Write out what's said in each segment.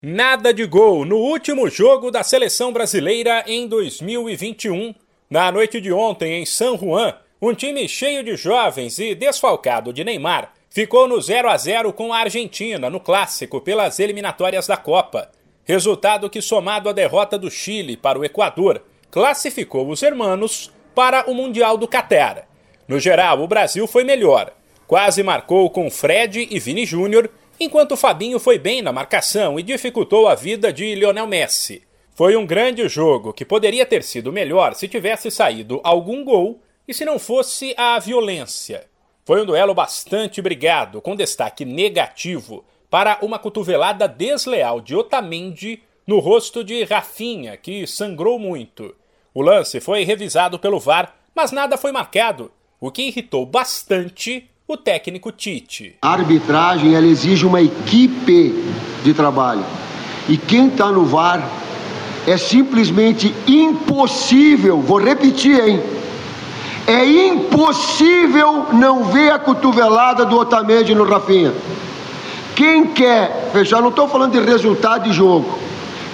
Nada de gol no último jogo da seleção brasileira em 2021. Na noite de ontem, em San Juan, um time cheio de jovens e desfalcado de Neymar ficou no 0 a 0 com a Argentina no clássico pelas eliminatórias da Copa. Resultado que, somado à derrota do Chile para o Equador, classificou os hermanos para o Mundial do Catar. No geral, o Brasil foi melhor. Quase marcou com Fred e Vini Júnior enquanto Fabinho foi bem na marcação e dificultou a vida de Lionel Messi. Foi um grande jogo que poderia ter sido melhor se tivesse saído algum gol e se não fosse a violência. Foi um duelo bastante brigado, com destaque negativo para uma cotovelada desleal de Otamendi no rosto de Rafinha, que sangrou muito. O lance foi revisado pelo VAR, mas nada foi marcado, o que irritou bastante o técnico Tite. A arbitragem ela exige uma equipe de trabalho. E quem está no VAR é simplesmente impossível, vou repetir, hein? É impossível não ver a cotovelada do Otamendi no Rafinha. Quem quer, já não estou falando de resultado de jogo,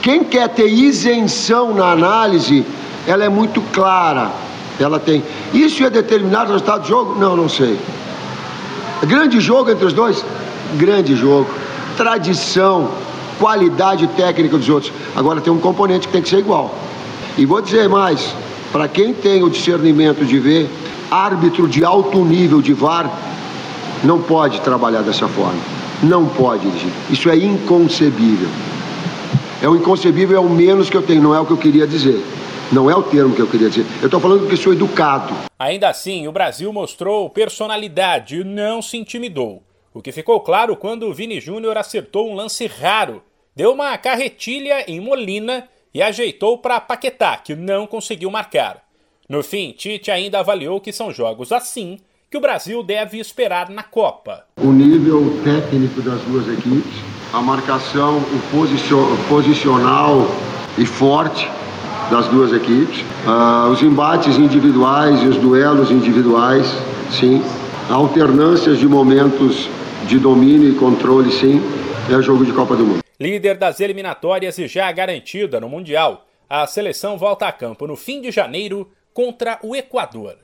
quem quer ter isenção na análise, ela é muito clara. Ela tem. Isso é determinar o resultado do jogo? Não, não sei. Grande jogo entre os dois? Grande jogo. Tradição, qualidade técnica dos outros. Agora tem um componente que tem que ser igual. E vou dizer mais: para quem tem o discernimento de ver, árbitro de alto nível de VAR não pode trabalhar dessa forma. Não pode, isso é inconcebível. É o inconcebível, é o menos que eu tenho, não é o que eu queria dizer. Não é o termo que eu queria dizer. Eu estou falando que sou educado. Ainda assim, o Brasil mostrou personalidade e não se intimidou. O que ficou claro quando o Vini Júnior acertou um lance raro. Deu uma carretilha em Molina e ajeitou para Paquetá, que não conseguiu marcar. No fim, Tite ainda avaliou que são jogos assim que o Brasil deve esperar na Copa. O nível técnico das duas equipes, a marcação, o posicional e forte das duas equipes, uh, os embates individuais e os duelos individuais, sim, alternâncias de momentos de domínio e controle, sim, é jogo de Copa do Mundo. Líder das eliminatórias e já garantida no Mundial, a seleção volta a campo no fim de janeiro contra o Equador.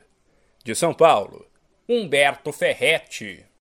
De São Paulo, Humberto Ferretti.